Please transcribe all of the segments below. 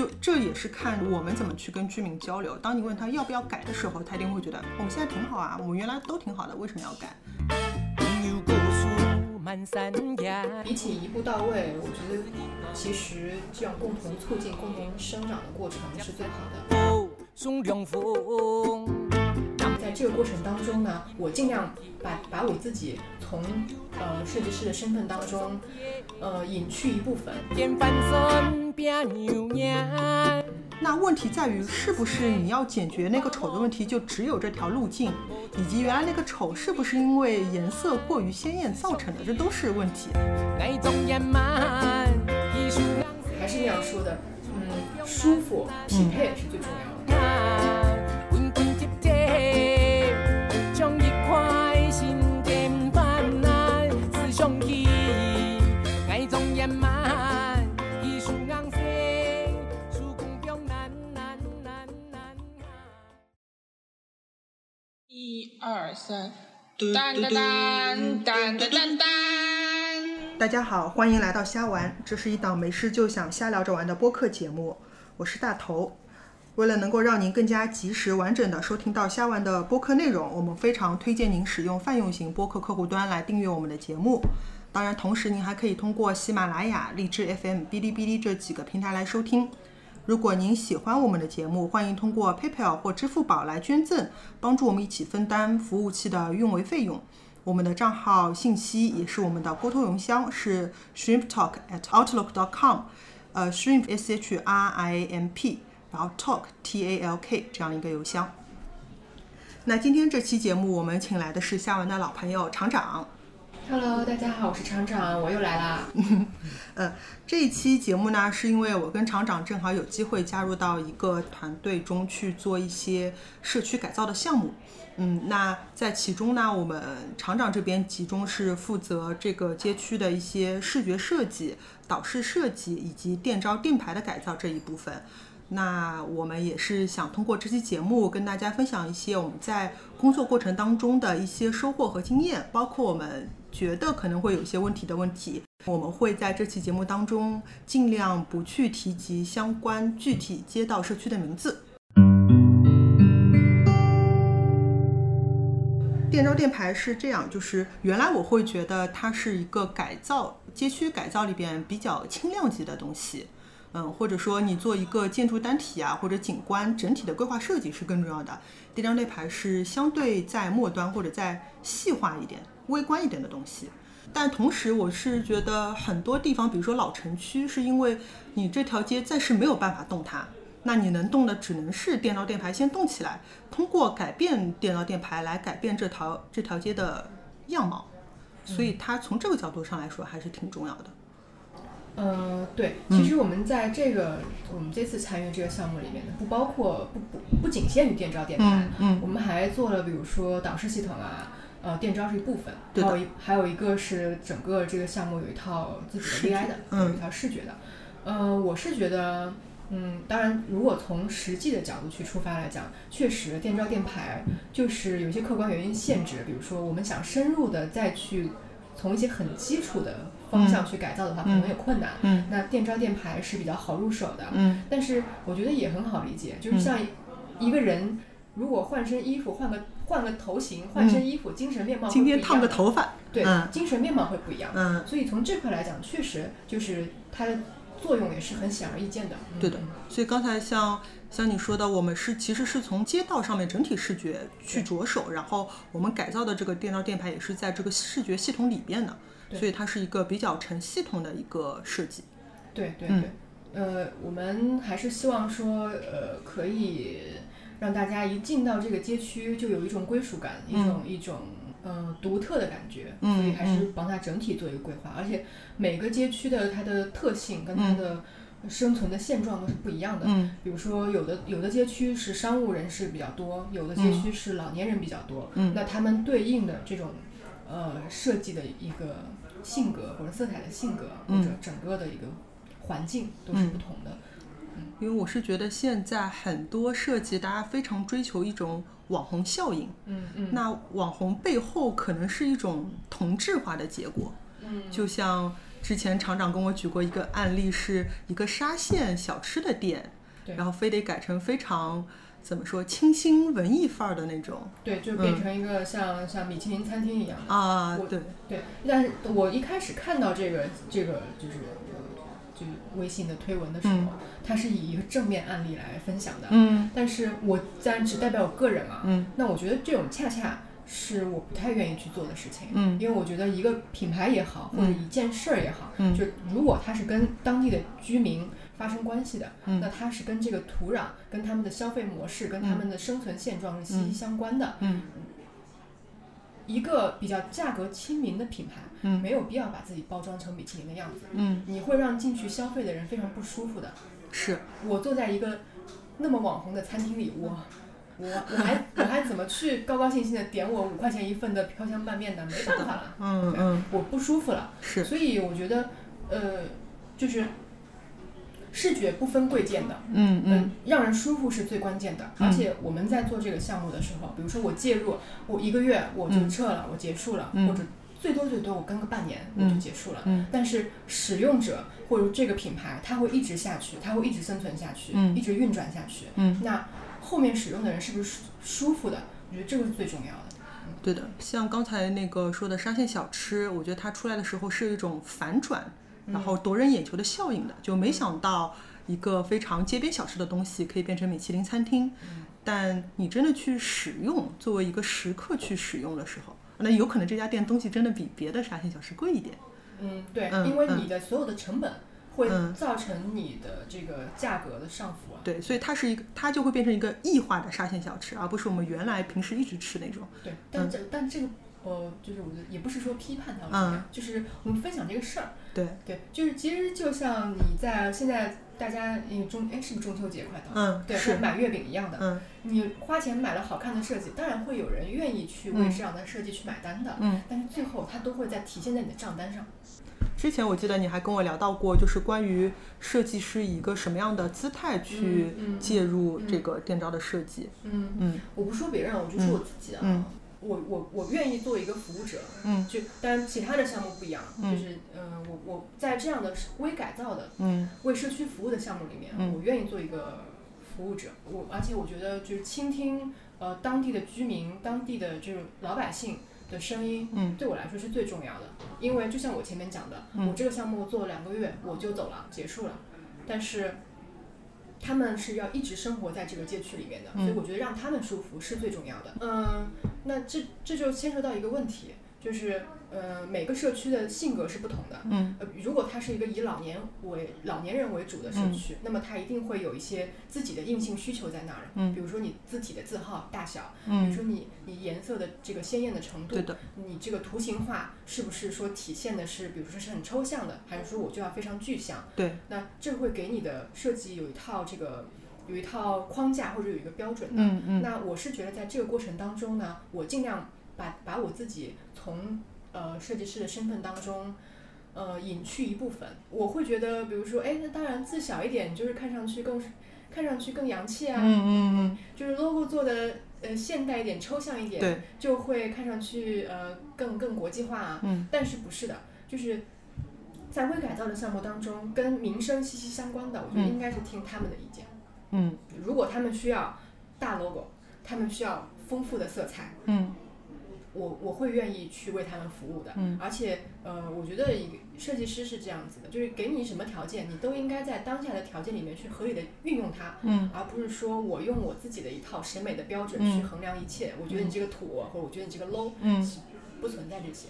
就这也是看我们怎么去跟居民交流。当你问他要不要改的时候，他一定会觉得我们现在挺好啊，我们原来都挺好的，为什么要改？比起一步到位，我觉得其实这样共同促进、共同生长的过程是最好的。在这个过程当中呢，我尽量把把我自己从呃设计师的身份当中，呃隐去一部分。那问题在于，是不是你要解决那个丑的问题，就只有这条路径，以及原来那个丑是不是因为颜色过于鲜艳造成的，这都是问题。还是那样说的，嗯，舒服匹配是最重要的。三，当当当当当当当。大家好，欢迎来到瞎玩，这是一档没事就想瞎聊着玩的播客节目，我是大头。为了能够让您更加及时、完整的收听到虾玩的播客内容，我们非常推荐您使用泛用型播客客户端来订阅我们的节目。当然，同时您还可以通过喜马拉雅、荔枝 FM、哔哩哔哩这几个平台来收听。如果您喜欢我们的节目，欢迎通过 PayPal 或支付宝来捐赠，帮助我们一起分担服务器的运维费用。我们的账号信息也是我们的沟通邮箱，是 shrimptalk at outlook.com，呃，shrimp s h r i m p，然后 talk t a l k 这样一个邮箱。那今天这期节目我们请来的是夏文的老朋友厂长。Hello，大家好，我是厂长，我又来啦。呃，这一期节目呢，是因为我跟厂长正好有机会加入到一个团队中去做一些社区改造的项目。嗯，那在其中呢，我们厂长这边集中是负责这个街区的一些视觉设计、导视设计以及电招电牌的改造这一部分。那我们也是想通过这期节目跟大家分享一些我们在工作过程当中的一些收获和经验，包括我们觉得可能会有些问题的问题。我们会在这期节目当中尽量不去提及相关具体街道社区的名字。电招电牌是这样，就是原来我会觉得它是一个改造街区改造里边比较轻量级的东西。嗯，或者说你做一个建筑单体啊，或者景观整体的规划设计是更重要的。电招电牌是相对在末端或者再细化一点、微观一点的东西。但同时，我是觉得很多地方，比如说老城区，是因为你这条街暂时没有办法动它，那你能动的只能是电招电牌先动起来，通过改变电招电牌来改变这条这条街的样貌。所以它从这个角度上来说还是挺重要的。呃，对，其实我们在这个、我们这次参与这个项目里面呢，不包括不不不仅限于电招电牌，嗯嗯我们还做了比如说导视系统啊，呃，电招是一部分，还有一还有一个是整个这个项目有一套自己的 VI 的，嗯。有一套视觉的。呃，我是觉得，嗯，当然，如果从实际的角度去出发来讲，确实电招电牌就是有一些客观原因限制，比如说我们想深入的再去从一些很基础的方向去改造的话，可能有困难。嗯。那电招电牌是比较好入手的，嗯。但是我觉得也很好理解，就是像一个人如果换身衣服，换个换个头型，换身衣服，精神面貌会今天烫个头发，对，嗯。精神面貌会不一样。嗯，所以从这块来讲，确实就是它的作用也是很显而易见的。嗯。对的。所以刚才像像你说的，我们是其实是从街道上面整体视觉去着手，然后我们改造的这个电招电牌也是在这个视觉系统里边的，所以它是一个比较成系统的一个设计。嗯对对对，呃，我们还是希望说，呃，可以让大家一进到这个街区就有一种归属感，一种一种呃独特的感觉，嗯所以还是帮它整体做一个规划，而且每个街区的它的特性跟它的生存的现状都是不一样的。嗯。比如说，有的有的街区是商务人士比较多，有的街区是老年人比较多，嗯。那他们对应的这种呃设计的一个性格或者色彩的性格，或嗯。者整个的一个环境都是不同的。因为我是觉得现在很多设计大家非常追求一种网红效应，嗯嗯，那网红背后可能是一种同质化的结果。嗯就像之前厂长跟我举过一个案例，是一个沙县小吃的店，对然后非得改成非常怎么说清新文艺范儿的那种对，就变成一个像、像米其林餐厅一样。啊对，对，但是我一开始看到这个这个就是呃就是微信的推文的时候，嗯它是以一个正面案例来分享的。嗯。但是我当然只代表我个人啊，嗯。那我觉得这种恰恰是我不太愿意去做的事情。嗯。因为我觉得一个品牌也好，或者一件事儿也好，嗯。就如果它是跟当地的居民发生关系的，嗯。那它是跟这个土壤、跟他们的消费模式、跟他们的生存现状是息息相关的。嗯一个比较价格亲民的品牌，嗯。没有必要把自己包装成米其林的样子，嗯，你会让进去消费的人非常不舒服的。是，我坐在一个那么网红的餐厅里，我我我还 我还怎么去高高兴兴的点我五块钱一份的飘香拌面呢？没办法了，嗯嗯。我不舒服了。是，所以我觉得，呃，就是视觉不分贵贱的，嗯嗯让人舒服是最关键的。嗯而且我们在做这个项目的时候，比如说我介入，我一个月我就撤了，我结束了，嗯或者最多最多我跟个半年我就结束了。嗯但是使用者或者这个品牌，它会一直下去，它会一直生存下去，嗯一直运转下去。嗯，那后面使用的人是不是舒舒服的？我觉得这个是最重要的。对的，像刚才那个说的沙县小吃，我觉得它出来的时候是一种反转，然后夺人眼球的效应的，就没想到一个非常街边小吃的东西可以变成米其林餐厅。但你真的去使用，作为一个食客去使用的时候，那有可能这家店东西真的比别的沙县小吃贵一点。嗯，对，嗯因为嗯你的所有的成本会嗯造成你的这个价格的上浮啊。对，所以它是一个，它就会变成一个异化的沙县小吃，而不是我们原来平时一直吃那种。对，但这、但这个呃，就是我觉得也不是说批判它，嗯就是我们分享这个事儿。对，对，就是其实就像你在现在大家中哎是不是中秋节快到了？嗯，对，是，买月饼一样的，嗯你花钱买了好看的设计，当然会有人愿意去为这样的设计去买单的，嗯。但是最后它都会在体现在你的账单上。之前我记得你还跟我聊到过，就是关于设计师以一个什么样的姿态去介入这个店招的设计。嗯，嗯我不说别人，我就说我自己啊。嗯我我我愿意做一个服务者，嗯就当然其他的项目不一样，嗯就是呃我我在这样的微改造的嗯为社区服务的项目里面，嗯我愿意做一个服务者。我而且我觉得就是倾听呃当地的居民、当地的这种老百姓的声音，嗯对我来说是最重要的。因为就像我前面讲的，嗯我这个项目做了两个月我就走了，结束了，但是。他们是要一直生活在这个街区里面的，嗯所以我觉得让他们舒服是最重要的。嗯，那这这就牵扯到一个问题，就是呃每个社区的性格是不同的。嗯呃，如果它是一个以老年为老年人为主的社区，那么它一定会有一些自己的硬性需求在那儿。嗯比如说你字体的字号大小，嗯比如嗯，说你你颜色的这个鲜艳的程度对，的，你这个图形化是不是说体现的是，比如说是很抽象的，还是说我就要非常具象？对，那这会给你的设计有一套这个有一套框架或者有一个标准的。嗯嗯那我是觉得在这个过程当中呢，我尽量把把我自己从呃设计师的身份当中。呃，隐去一部分，我会觉得，比如说，哎，那当然字小一点，就是看上去更，看上去更洋气啊，嗯嗯嗯就是 logo 做的呃现代一点、抽象一嗯，点，对，就会看上去呃更更国际化啊。嗯但是不是的，就是在微改造的项目当中，跟民生息息相关的，我觉得嗯应该是听他们的意见。嗯如果他们需要大 logo，他们需要丰富的色彩，嗯我我会愿意去为他们服务的。嗯而且呃，我觉得一个设计师是这样子的，就是给你什么条件，你都应该在当下的条件里面去合理的运用它。嗯而不是说我用我自己的一套审美的标准嗯去衡量一切。我觉得你这个土，或者我觉得你这个 low，嗯。不存在这些。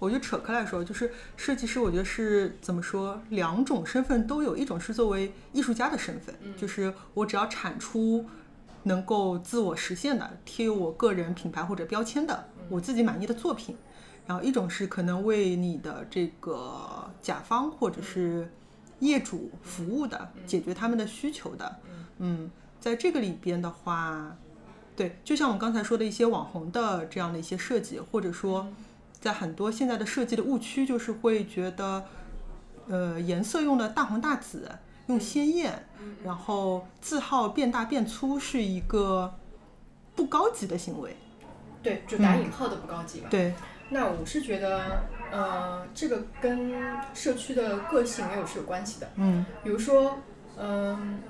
我就扯开来说，就是设计师，我觉得是怎么说，两种身份都有，一种是作为艺术家的身份，嗯就是我只要产出能够自我实现的、贴有我个人品牌或者标签的，我自己满意的作品。然后一种是可能为你的这个甲方或者是业主服务的，解决他们的需求的。嗯，在这个里边的话，对，就像我刚才说的一些网红的这样的一些设计，或者说。在很多现在的设计的误区，就是会觉得，呃，颜色用的大红大紫，用鲜艳，然后字号变大变粗，是一个不高级的行为。对，就打引号的不高级吧。对，那我是觉得，呃，这个跟社区的个性也有是有关系的。嗯比如说，嗯、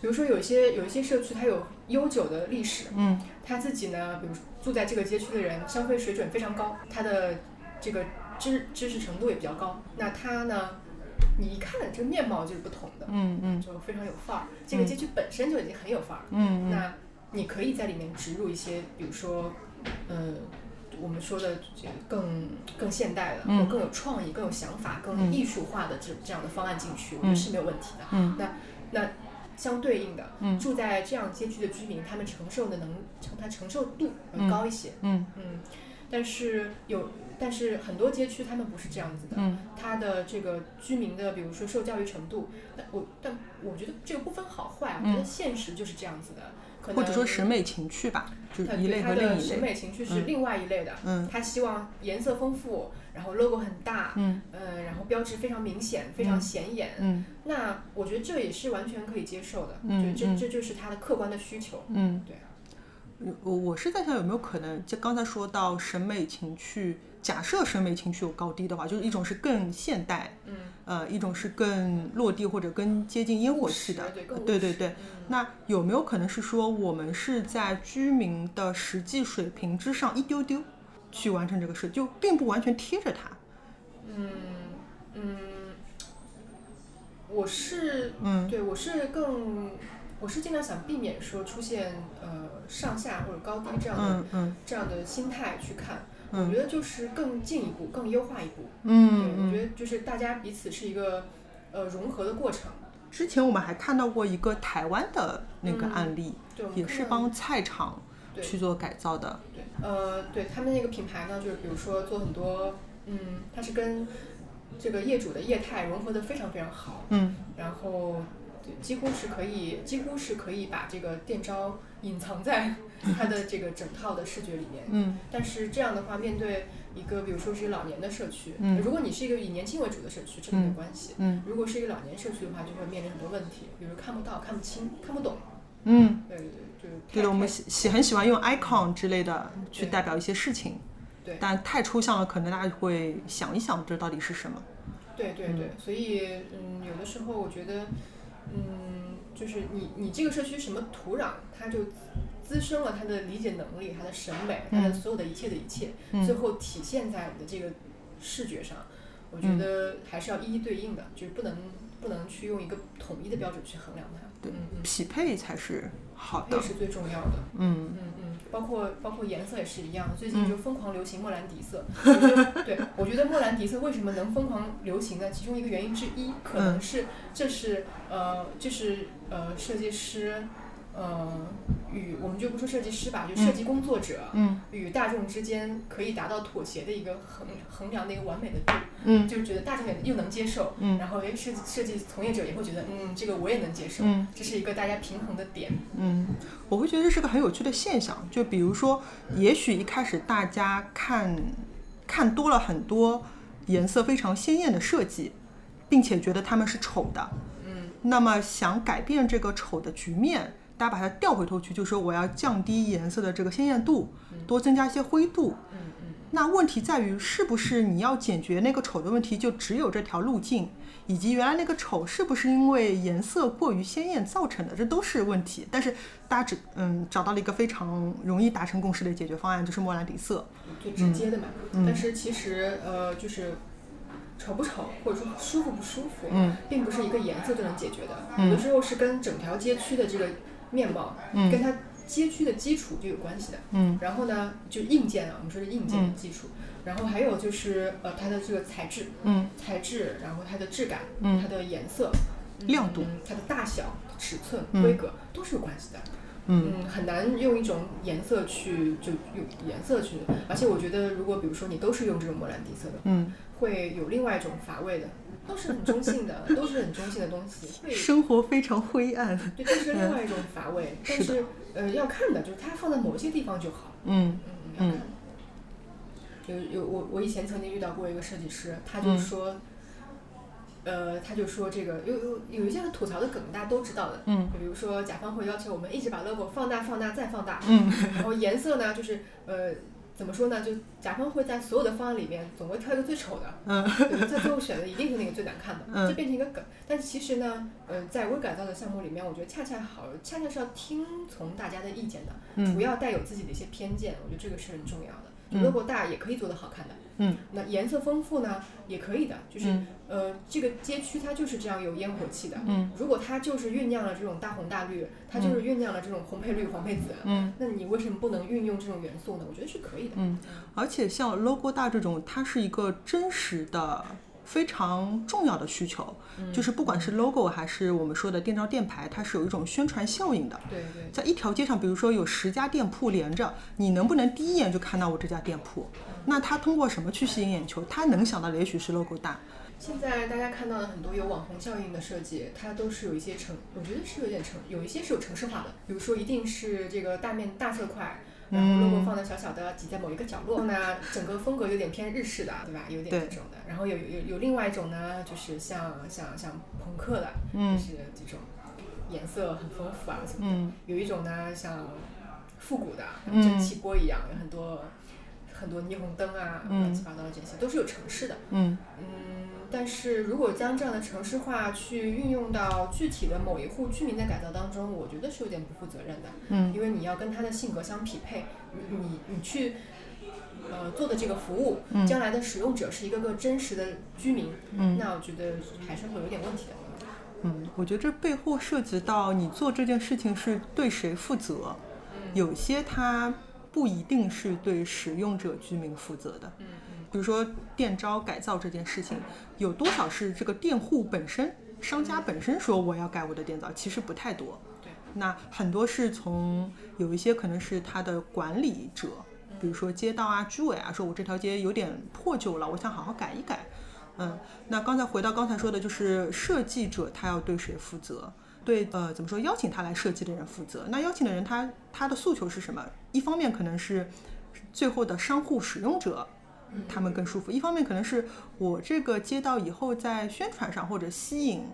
比如说有一些有一些社区它有悠久的历史，嗯他自己呢，比如住在这个街区的人，消费水准非常高，他的这个知知识程度也比较高。那他呢，你一看这个面貌就是不同的，嗯嗯就非常有范儿。这个街区本身就已经很有范儿。嗯嗯那你可以在里面植入一些，比如说，呃，我们说的这个更更现代的，更有创意、更有想法、更嗯艺术化的这这样的方案进去，我觉嗯得是没有问题的。嗯那那相对应的，嗯住在这样街区的居民，他们承受的能承他承受度能高一些。嗯嗯，但是有，但是很多街区他们不是这样子的。嗯它的这个居民的，比如说受教育程度，但我但我觉得这个不分好坏，我觉得嗯现实就是这样子的。或者说审美情趣吧，就是一类和另一类。的审美情趣是嗯另外一类的。嗯他希望颜色丰富，然后 logo 很大，嗯呃，然后标志非常明显，非常显眼。嗯那我觉得这也是完全可以接受的，就这这就是他的客观的需求。嗯，对。我我是在想有没有可能，就刚才说到审美情趣，假设审美情趣有高低的话，就是一种是更现代，嗯，呃，一种是更落地或者更接近烟火气的对对对那有没有可能是说，我们是在居民的实际水平之上一丢丢去完成这个事，就并不完全贴着它？嗯嗯，我是嗯对我是更我是尽量想避免说出现呃上下或者高低这样的、这样的心态去看。嗯我觉得就是更进一步，更优化一步。嗯对，我觉嗯。得就是大家彼此是一个呃融合的过程。之前我们还看到过一个台湾的那个嗯案例，对，也是帮菜场去做改造的。对，呃，对他们那个品牌呢，就是比如说做很多，嗯，它是跟这个业主的业态融合的非常非常好，嗯然后对几乎是可以，几乎是可以把这个店招隐藏在它的这个整套的视觉里面。嗯但是这样的话，面对一个比如说是一个老年的社区，嗯如果你是一个以年轻为主的社区，这个没有关系。嗯如果是一个老年社区的话，就会面临很多问题，比如看不到、看不清、看不懂。嗯，对对对，就对的，我们喜喜很喜欢用 icon 之类的去代表一些事情，对但太抽象了，可能大家会想一想这到底是什么。对对对，所以嗯，有的时候我觉得，嗯，就是你你这个社区什么土壤，它就滋生了他的理解能力、他的审美、他的嗯所有的一切的一切，嗯最后体现在你的这个视觉上。我觉嗯得还是要一一对应的，就是不能不能去用一个统一的标准去衡量它。对嗯嗯，匹配才是好的。这是最重要的。嗯嗯嗯，包括包括颜色也是一样，最近嗯就疯狂流行莫兰迪色。我觉得对，我觉得莫兰迪色为什么能疯狂流行呢？其中一个原因之一，可能是这是呃，这是呃设计师。呃，与我们就不说设计师吧，就设计工作者嗯与大众之间可以达到妥协的一个衡衡量的一个完美的度，嗯就是觉得大众也又能接受，嗯然后诶设计设计从业者也会觉得，嗯，这个我也能接受，嗯这是一个大家平衡的点。嗯，我会觉得这是个很有趣的现象。就比如说，也许一开始大家看看多了很多颜色非常鲜艳的设计，并且觉得他们是丑的，嗯那么想改变这个丑的局面，大家把它调回头去，就说我要降低颜色的这个鲜艳度，多增加一些灰度。嗯嗯。那问题在于，是不是你要解决那个丑的问题，就只有这条路径，以及原来那个丑是不是因为颜色过于鲜艳造成的，这都是问题。但是大家只嗯找到了一个非常容易达成共识的解决方案，就是莫兰迪色。最直接的嘛。嗯但是其实呃，就是丑不丑，或者说舒服不舒服，嗯并不是一个颜色就能解决的。嗯有的时候是跟整条街区的这个面貌，嗯跟它街区的基础就有关系的。嗯然后呢，就硬件啊，我们说是硬件的嗯基础。然后还有就是呃，它的这个材质，嗯材质，然后它的质感，嗯它的颜色、亮度嗯它的大小、尺寸、嗯规格都是有关系的。嗯嗯，很难用一种颜色去就用颜色去，而且我觉得如果比如说你都是用这种莫兰迪色的，嗯，会有另外一种乏味的，都是很中性的，都是很中性的东西，会生活非常灰暗。对，这是另外一种乏味。但是呃要看的就是它放在某些地方就好，嗯嗯，要看。有有我我以前曾经遇到过一个设计师，他就嗯说。呃，他就说这个有有有一些很吐槽的梗，大家都知道的，嗯比如说甲方会要求我们一直把 logo 放大、放大再放大，嗯然后颜色呢，就是呃怎么说呢？就甲方会在所有的方案里面总会挑一个最丑的，嗯在最后选的一定是那个最难看的，嗯这变成一个梗。但其实呢，呃，在微改造的项目里面，我觉得恰恰好，恰恰是要听从大家的意见的，嗯不要带有自己的一些偏见，我觉得这个是很重要的。就嗯 logo 大也可以做得好看的，嗯，那颜色丰富呢也可以的，就是、嗯呃，这个街区它就是这样有烟火气的，嗯如果它就是酝酿了这种大红大绿，它就是酝酿了这种红配绿、黄配紫，嗯那你为什么不能运用这种元素呢？我觉得是可以的。嗯，而且像 logo 大这种，它是一个真实的。非常重要的需求，就是不管是 logo 还是我们说的电招电牌，它是有一种宣传效应的。对对，在一条街上，比如说有十家店铺连着，你能不能第一眼就看到我这家店铺？那它通过什么去吸引眼球？它能想到的也许是 logo 大，现在大家看到的很多有网红效应的设计，它都是有一些城，我觉得是有点城，有一些是有城市化的，比如说一定是这个大面大色块。然后 logo 放的小小的，挤在某一个角落呢，整个风格有点偏日式的，对吧？有点这种的。然后有有有另外一种呢，就是像像像朋克的，嗯就是这种颜色很丰富啊什么的。嗯有一种呢，像复古的，蒸汽波一样，有很多很多霓虹灯啊，嗯乱七八糟的这些，都是有城市的。嗯嗯，但是如果将这样的城市化去运用到具体的某一户居民的改造当中，我觉得是有点不负责任的。嗯因为你要跟他的性格相匹配，你你你去呃做的这个服务，嗯将来的使用者是一个个真实的居民，嗯那我觉得还是会有点问题的。嗯，我觉得这背后涉及到你做这件事情是对谁负责，有些它不一定是对使用者居民负责的。嗯嗯比如说电招改造这件事情，有多少是这个店户本身、商家本身说我要改我的电灶，其实不太多。对，那很多是从有一些可能是他的管理者，比如说街道啊、居委啊，说我这条街有点破旧了，我想好好改一改。嗯，那刚才回到刚才说的，就是设计者他要对谁负责？对，呃，怎么说？邀请他来设计的人负责。那邀请的人他他的诉求是什么？一方面可能是最后的商户使用者，他们更舒服；一方面可能是我这个街道以后在宣传上或者吸引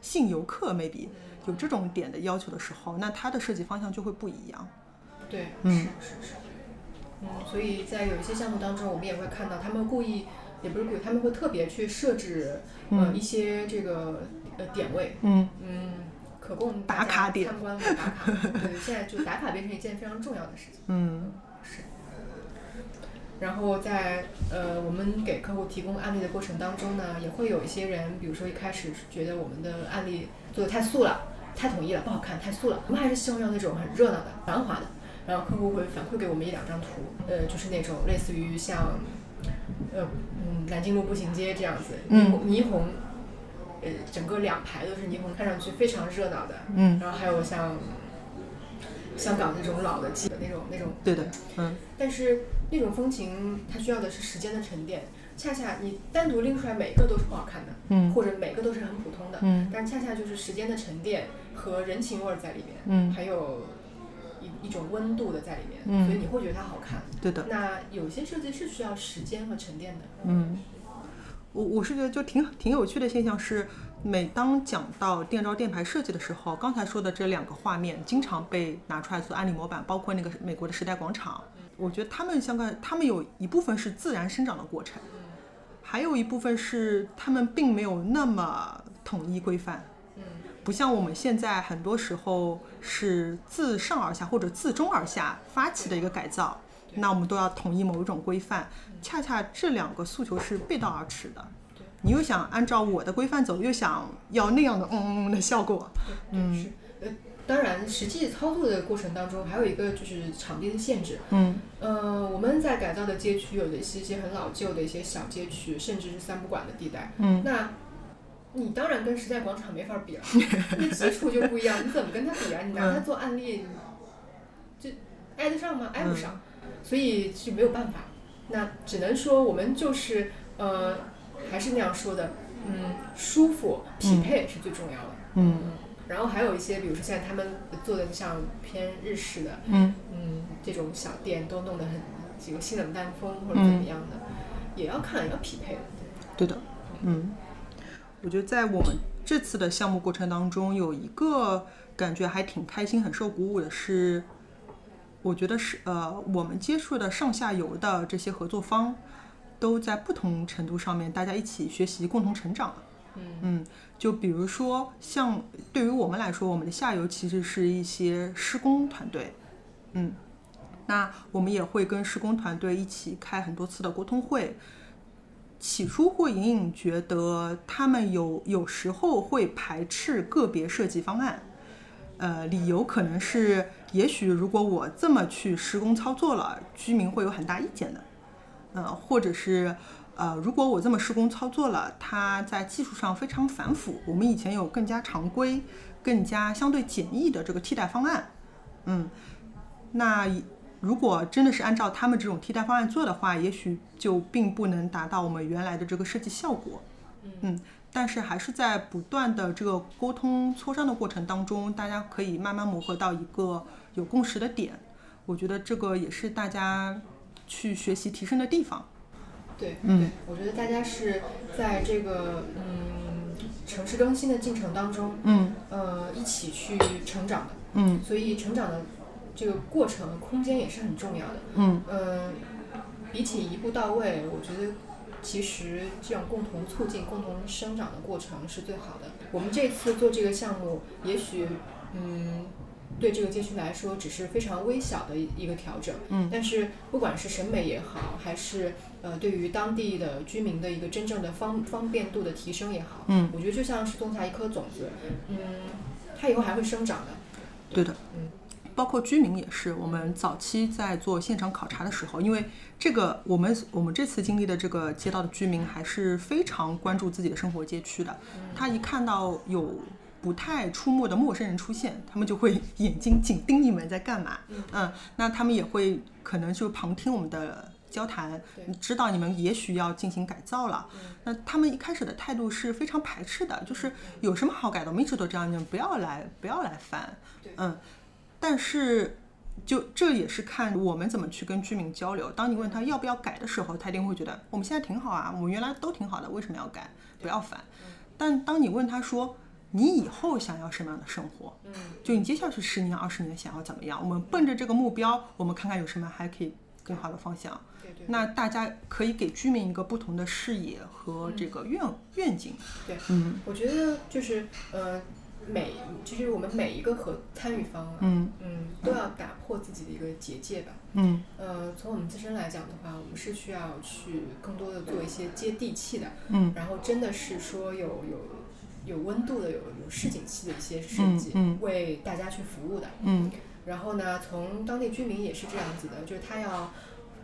吸引游客，maybe 有这种点的要求的时候，那它的设计方向就会不一样。对，嗯是是是。嗯，所以在有一些项目当中，我们也会看到他们故意，也不是故意，他们会特别去设置呃一些这个呃点位，嗯嗯，可供打卡点参观和打卡。对，现在就打卡变成一件非常重要的事情。嗯是。然后在呃我们给客户提供案例的过程当中呢，也会有一些人，比如说一开始觉得我们的案例做的太素了，太统一了，不好看，太素了。我们还是希望要那种很热闹的、繁华的。然后客户会反馈给我们一两张图，呃，就是那种类似于像，呃，嗯，南京路步行街这样子，霓虹、霓虹，呃，整个两排都是霓虹，看上去非常热闹的。嗯，然后还有像香港那种老的记的那种那种，对的，嗯但是那种风情，它需要的是时间的沉淀。恰恰你单独拎出来，每个都是不好看的，嗯或者每个都是很普通的，嗯但恰恰就是时间的沉淀和人情味儿在里面，嗯还有一一种温度的在里面，嗯所以你会觉得它好看。对的，那有些设计是需要时间和沉淀的，嗯。我我是觉得就挺挺有趣的现象是，每当讲到电招电牌设计的时候，刚才说的这两个画面经常被拿出来做案例模板，包括那个美国的时代广场。我觉得他们相关，他们有一部分是自然生长的过程，还有一部分是他们并没有那么统一规范。嗯不像我们现在很多时候是自上而下或者自中而下发起的一个改造，那我们都要统一某一种规范。恰恰这两个诉求是背道而驰的。你又想按照我的规范走，又想要那样的嗯嗯嗯的效果。对，对是呃，当然实际操作的过程当中，还有一个就是场地的限制，嗯呃，我们在改造的街区有的是一些很老旧的一些小街区，甚至是三不管的地带。嗯那你当然跟时代广场没法比了，那基础就不一样，你怎么跟他比啊？你拿它做案例，就挨得上吗？挨不上，所以就没有办法。那只能说我们就是呃，还是那样说的，嗯，舒服匹配是最重要的。嗯然后还有一些，比如说现在他们做的像偏日式的，嗯嗯，这种小店都弄得很几个性冷淡风或者怎么样的，也要看要匹配的。对的，嗯，我觉得在我们这次的项目过程当中，有一个感觉还挺开心、很受鼓舞的是，我觉得是呃，我们接触的上下游的这些合作方，都在不同程度上面大家一起学习，共同成长。嗯就比如说像对于我们来说，我们的下游其实是一些施工团队，嗯，那我们也会跟施工团队一起开很多次的沟通会。起初会隐隐觉得他们有有时候会排斥个别设计方案，呃，理由可能是，也许如果我这么去施工操作了，居民会有很大意见的，呃，或者是，呃，如果我这么施工操作了，它在技术上非常繁复，我们以前有更加常规、更加相对简易的这个替代方案，嗯，那如果真的是按照他们这种替代方案做的话，也许就并不能达到我们原来的这个设计效果，嗯，但是还是在不断的这个沟通磋商的过程当中，大家可以慢慢磨合到一个有共识的点，我觉得这个也是大家去学习提升的地方。对，嗯对，我觉得大家是在这个嗯城市更新的进程当中，嗯呃，一起去成长的，嗯所以成长的这个过程空间也是很重要的。嗯呃，比起一步到位，我觉得其实这种共同促进、共同生长的过程是最好的。我们这次做这个项目，也许嗯，对这个街区来说只是非常微小的一一个调整，嗯但是不管是审美也好，还是呃对于当地的居民的一个真正的方方便度的提升也好，嗯，我觉得就像是种下一颗种子，嗯，它以后还会生长的。对的，嗯。包括居民也是，我们早期在做现场考察的时候，因为这个我们我们这次经历的这个街道的居民还是非常关注自己的生活街区的，他一看到有不太出没的陌生人出现，他们就会眼睛紧盯你们在干嘛，嗯，那他们也会可能就旁听我们的。交谈，知道你们也许要进行改造了，那他们一开始的态度是非常排斥的，就是有什么好改的，我们一直都这样，你们不要来，不要来烦，嗯，但是，就这也是看我们怎么去跟居民交流。当你问他要不要改的时候，他一定会觉得我们现在挺好啊，我们原来都挺好的，为什么要改？不要烦。但当你问他说你以后想要什么样的生活？嗯，就你接下去十年、二十年想要怎么样？我们奔着这个目标，我们看看有什么还可以更好的方向。对对。那大家可以给居民一个不同的视野和这个愿愿景。对，嗯我觉得就是呃，每其实我们每一个和参与方啊，嗯嗯，都要打破自己的一个结界吧。嗯呃，从我们自身来讲的话，我们是需要去更多的做一些接地气的，嗯然后真的是说有有有温度的、有有市井气的一些设计，嗯嗯为大家去服务的。嗯然后呢，从当地居民也是这样子的，就是他要，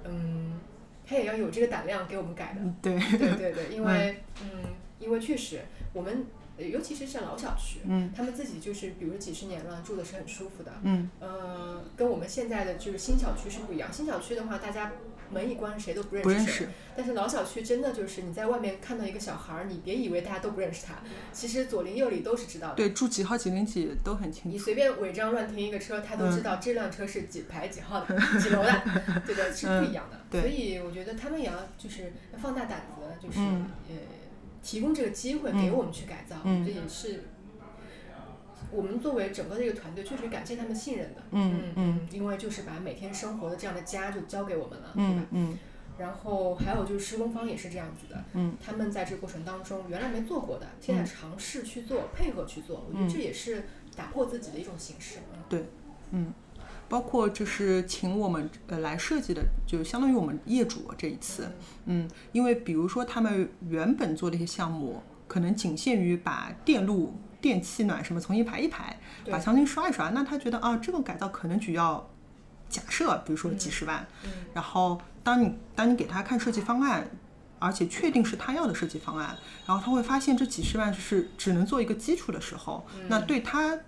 嗯，他也要有这个胆量给我们改的。嗯，对，对对对，因 为嗯，因为确实我们，呃尤其是像老小区，嗯他们自己就是比如几十年了，住的是很舒服的，嗯呃，跟我们现在的就是新小区是不一样。新小区的话，大家门一关谁都不认识谁，不认识。但是老小区真的就是你在外面看到一个小孩儿，你别以为大家都不认识他，其实左邻右里都是知道的。对，住几号几零几都很清楚。你随便违章乱停一个车，他都知嗯道这辆车是几排几号的、几楼的，对的，是不一样的。所以我觉得他们也要就是要放大胆子，就是、嗯呃提供这个机会给我们去改造，嗯这也是我们作为整个这个团队确实感谢他们信任的。嗯嗯，因为就是把每天生活的这样的家就交给我们了，对吧？嗯嗯然后还有就是施工方也是这样子的，嗯，他们在这个过程当中原来没做过的，现在尝试去做，配合去做，我觉得嗯这也是打破自己的一种形式。嗯对，嗯，包括就是请我们呃来设计的，就相当于我们业主这一次，嗯，因为比如说他们原本做的一些项目，可能仅限于把电路、电气暖什么重新排一排，把墙钉刷一刷，那他觉得啊，这个改造可能只要假设，比如说几十万，嗯。然后当你当你给他看设计方案，而且确定是他要的设计方案，然后他会发现这几十万是只能做一个基础的时候，嗯那对他，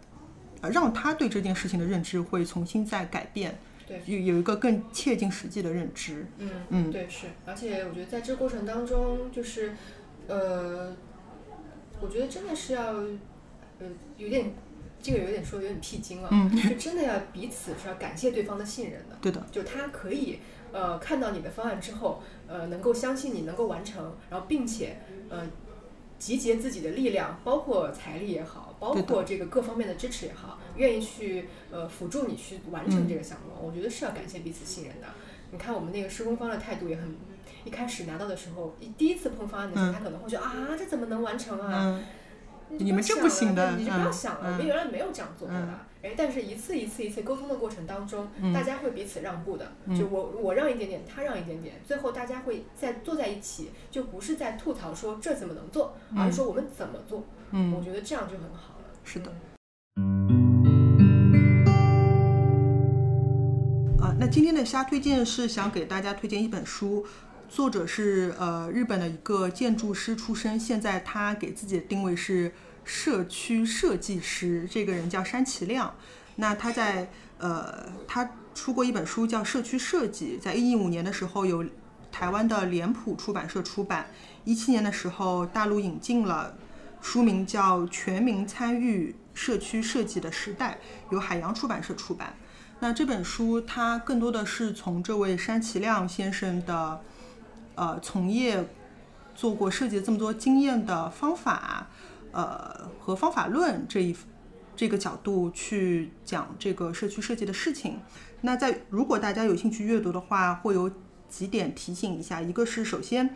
呃让他对这件事情的认知会重新再改变，对。有有一个更切近实际的认知。嗯嗯。对是，而且我觉得在这过程当中，就是呃，我觉得真的是要呃有点这个有点说有点屁精了，嗯就真的要彼此是要感谢对方的信任的。对的，就他可以呃看到你的方案之后，呃能够相信你能够完成，然后并且呃集结自己的力量，包括财力也好，包括这个各方面的支持也好，愿意去呃辅助你去完成这个项目，我觉得是要感谢彼此信任的。你看我们那个施工方的态度也很，一开始拿到的时候，一第一次碰方案的时候，他可能会觉得啊，这怎么能完成啊？你们这不行的，你就不要想了，我们原来没有这样做过的。哎，但是一次一次一次沟通的过程当中，大家会彼此让步的，就我我让一点点，他让一点点，最后大家会在坐在一起，就不是在吐槽说这怎么能做，而是说我们怎么做。嗯，我觉得这样就很好了。是的。啊，那今天的瞎推荐是想给大家推荐一本书。作者是呃日本的一个建筑师出身，现在他给自己的定位是社区设计师。这个人叫山崎亮。那他在呃他出过一本书叫《社区设计》，在一五年的时候有台湾的脸谱出版社出版，一七年的时候大陆引进了，书名叫《全民参与社区设计的时代》，由海洋出版社出版。那这本书它更多的是从这位山崎亮先生的。呃，从业做过设计这么多经验的方法，呃和方法论这一这个角度去讲这个社区设计的事情。那在如果大家有兴趣阅读的话，会有几点提醒一下。一个是首先，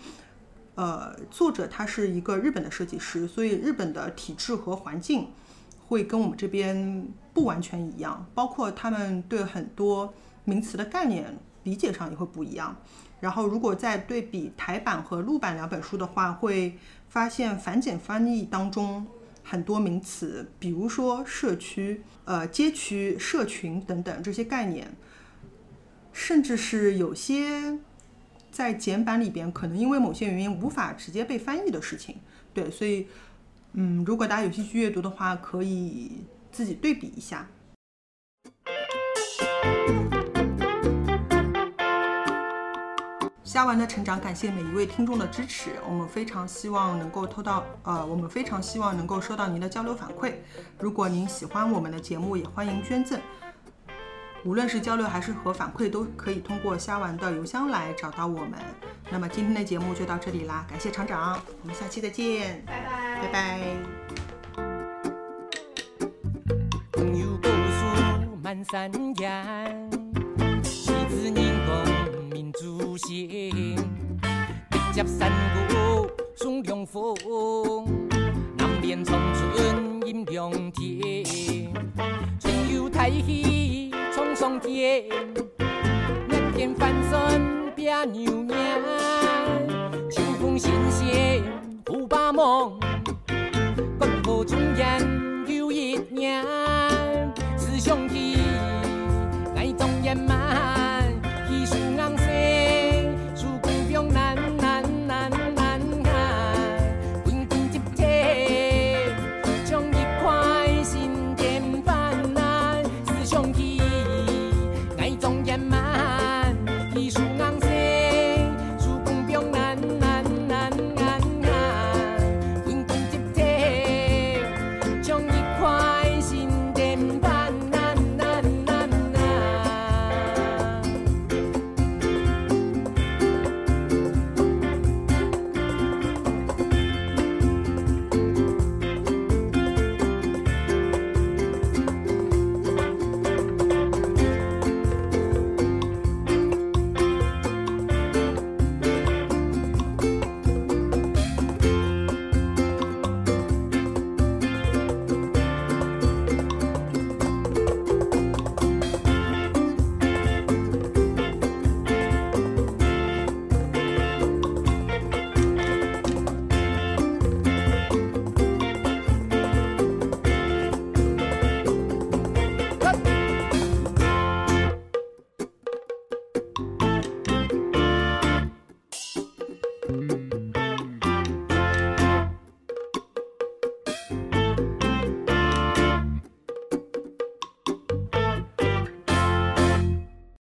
呃，作者他是一个日本的设计师，所以日本的体制和环境会跟我们这边不完全一样，包括他们对很多名词的概念理解上也会不一样。然后，如果再对比台版和陆版两本书的话，会发现繁简翻译当中很多名词，比如说社区、呃街区、社群等等这些概念，甚至是有些在简版里边可能因为某些原因无法直接被翻译的事情。对，所以，嗯，如果大家有兴趣阅读的话，可以自己对比一下。虾丸的成长，感谢每一位听众的支持。我们非常希望能够偷到，呃，我们非常希望能够收到您的交流反馈。如果您喜欢我们的节目，也欢迎捐赠。无论是交流还是和反馈，都可以通过虾丸的邮箱来找到我们。那么今天的节目就到这里啦，感谢厂长，我们下期再见，拜拜，拜拜。祖先直接山谷送凉风，南边长春阴凉天，春游太戏冲上天，日天翻身变牛年，秋风新鲜五把梦。